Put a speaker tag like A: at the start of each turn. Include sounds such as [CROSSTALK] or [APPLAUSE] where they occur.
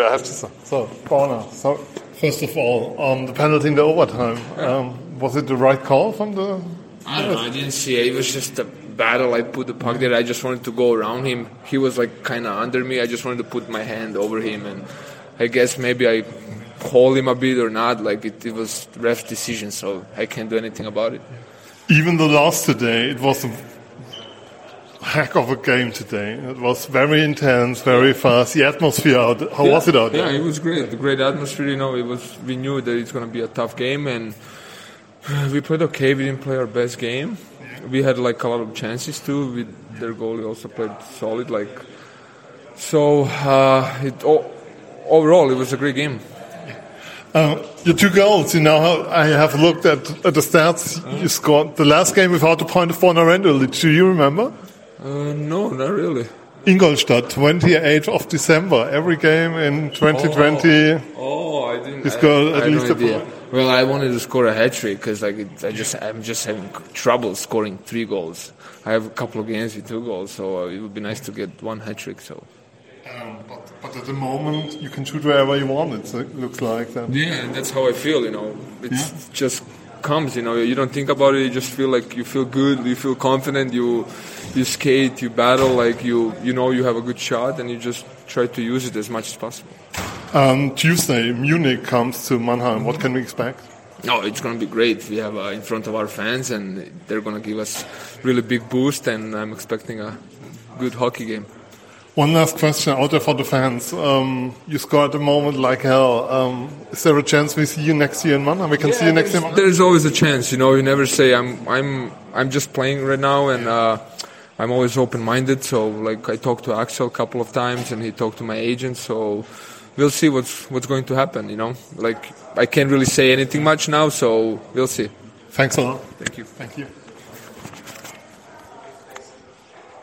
A: I have to say. So, Borna, so first of all, on the penalty in the overtime, um, was it the right call from the?
B: I don't know. I didn't see it. It was just a battle. I put the puck there. I just wanted to go around him. He was like kind of under me. I just wanted to put my hand over him, and I guess maybe I hold him a bit or not. Like it, it was ref decision, so I can't do anything about it.
A: Even the last today, it was a heck of a game today. It was very intense, very fast. The atmosphere out. How
B: yeah,
A: was it out there?
B: Yeah, it was great. Great atmosphere. You know, it was. We knew that it's going to be a tough game, and [SIGHS] we played okay. We didn't play our best game. We had like a lot of chances too. With their goalie also played solid. Like so, uh, it o- overall it was a great game.
A: Uh, your two goals, you know, I have looked at, at the stats you scored. The last game without a point for Narendra, do you remember?
B: Uh, no, not really.
A: Ingolstadt, 28th of December. Every game in 2020.
B: Oh, I didn't.
A: You scored
B: I,
A: at least
B: no
A: a point.
B: Well, I wanted to score a hat trick because like it, I just I'm just having trouble scoring three goals. I have a couple of games with two goals, so uh, it would be nice to get one hat trick. So
A: Um, but, but at the moment, you can shoot wherever you want, it, it looks like that.
B: yeah, and that's how I feel. You know, it's just comes. You know, you don't think about it. You just feel like you feel good. You feel confident. You you skate. You battle. Like you you know you have a good shot, and you just try to use it as much as possible.
A: Um, Tuesday, Munich comes to Mannheim. What can we expect?
B: No, it's going to be great. We have uh, in front of our fans, and they're going to give us really big boost. And I'm expecting a good hockey game.
A: One last question out there for the fans. Um, you score at the moment like hell. Um, is there a chance we see you next year in Mannheim? We can see you next year.
B: There's always a chance, you know. You never say I'm I'm I'm just playing right now, and uh, I'm always open-minded. So, like, I talked to Axel a couple of times, and he talked to my agent. So, we'll see what's what's going to happen. You know, like I can't really say anything much now, so we'll see.
A: Thanks a lot.
B: Thank you.
A: Thank you.